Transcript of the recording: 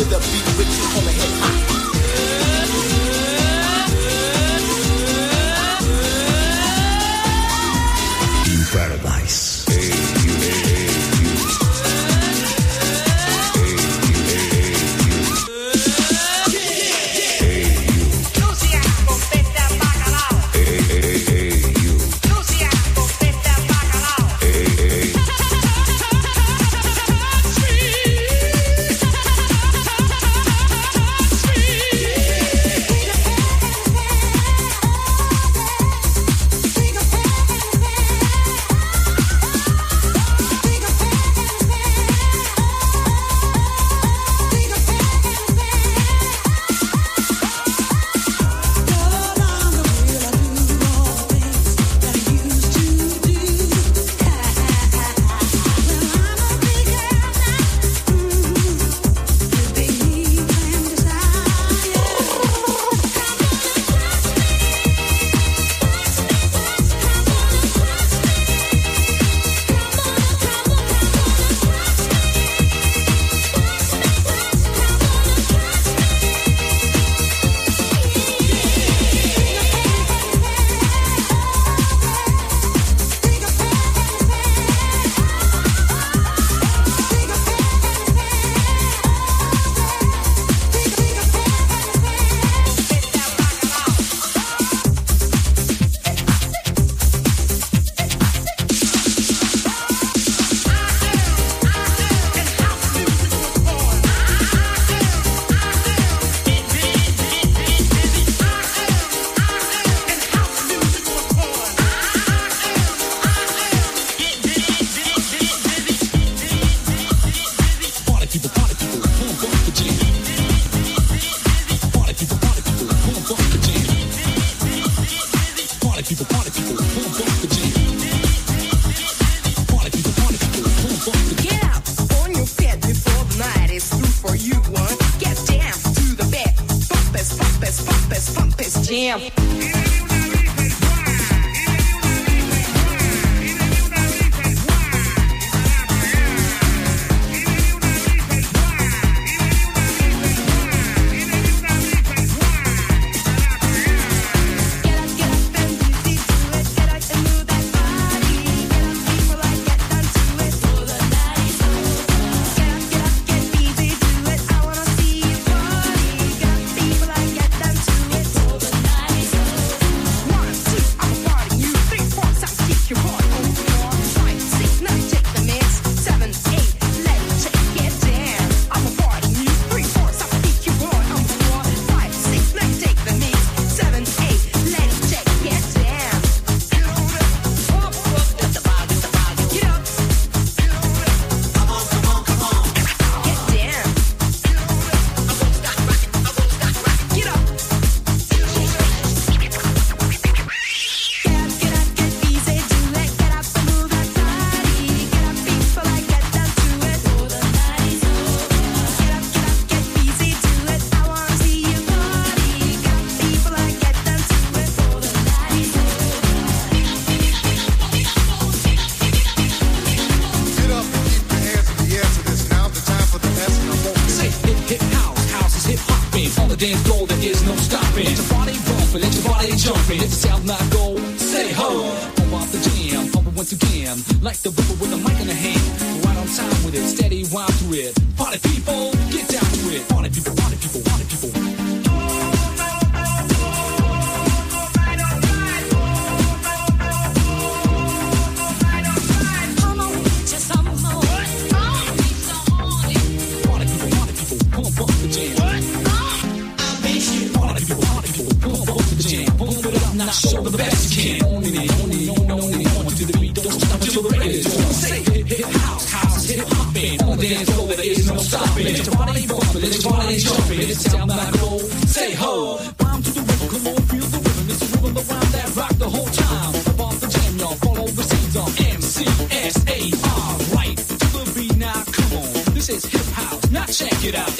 with the beat with you on the hip. people, people, the Get up on your feet before the night is through for you. One, get down to the beat. Jam. Lady jumping, if you say I go, say ho. Pump off the jam, pump it once again, like the ripper with a mic in the hand. Right on time with it, steady rhyme to it. Party people, get down to it. Party people, party people. Check it out.